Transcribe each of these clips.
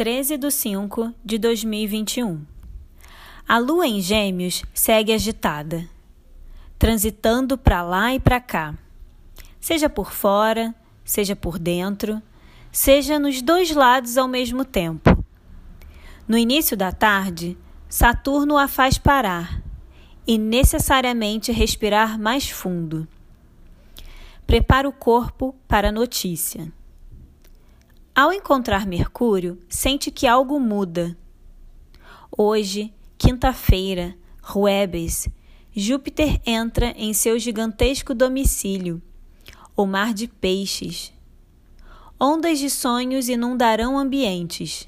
13 de 5 de 2021. A lua em Gêmeos segue agitada, transitando para lá e para cá, seja por fora, seja por dentro, seja nos dois lados ao mesmo tempo. No início da tarde, Saturno a faz parar e necessariamente respirar mais fundo. Prepara o corpo para a notícia. Ao encontrar Mercúrio, sente que algo muda. Hoje, quinta-feira, Ruebes, Júpiter entra em seu gigantesco domicílio, o mar de peixes. Ondas de sonhos inundarão ambientes.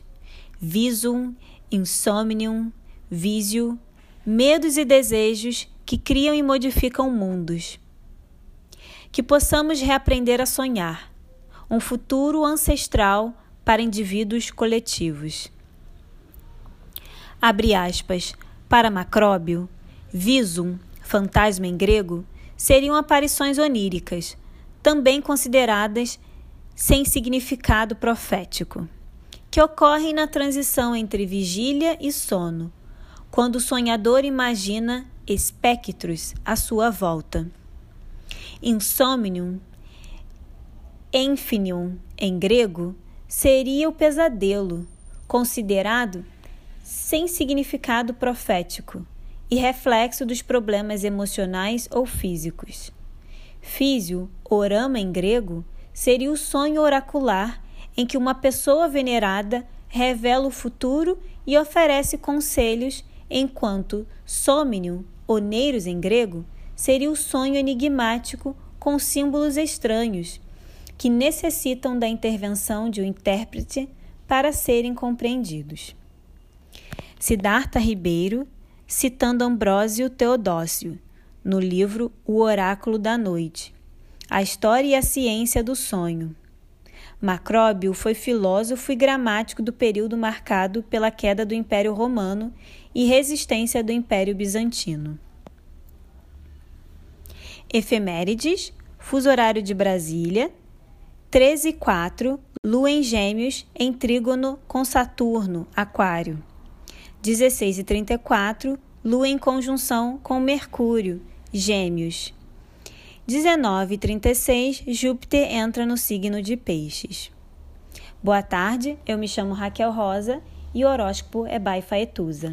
Visum, insomnium, visio, medos e desejos que criam e modificam mundos. Que possamos reaprender a sonhar um futuro ancestral para indivíduos coletivos. Abre aspas. Para Macróbio, visum, fantasma em grego, seriam aparições oníricas, também consideradas sem significado profético, que ocorrem na transição entre vigília e sono, quando o sonhador imagina espectros à sua volta. Insomnium Enfinium, em grego, seria o pesadelo, considerado sem significado profético e reflexo dos problemas emocionais ou físicos. Físio, orama em grego, seria o sonho oracular em que uma pessoa venerada revela o futuro e oferece conselhos, enquanto somnium, oneiros em grego, seria o sonho enigmático com símbolos estranhos que necessitam da intervenção de um intérprete para serem compreendidos. Siddhartha Ribeiro, citando Ambrósio Teodócio, no livro O Oráculo da Noite, A História e a Ciência do Sonho. Macróbio foi filósofo e gramático do período marcado pela queda do Império Romano e resistência do Império Bizantino. Efemérides, fuso horário de Brasília, 13 e 4, Lua em Gêmeos em trígono com Saturno, Aquário. 16 e 34, Lua em conjunção com Mercúrio, Gêmeos. 19 e 36, Júpiter entra no signo de Peixes. Boa tarde, eu me chamo Raquel Rosa e o horóscopo é Baifaetusa.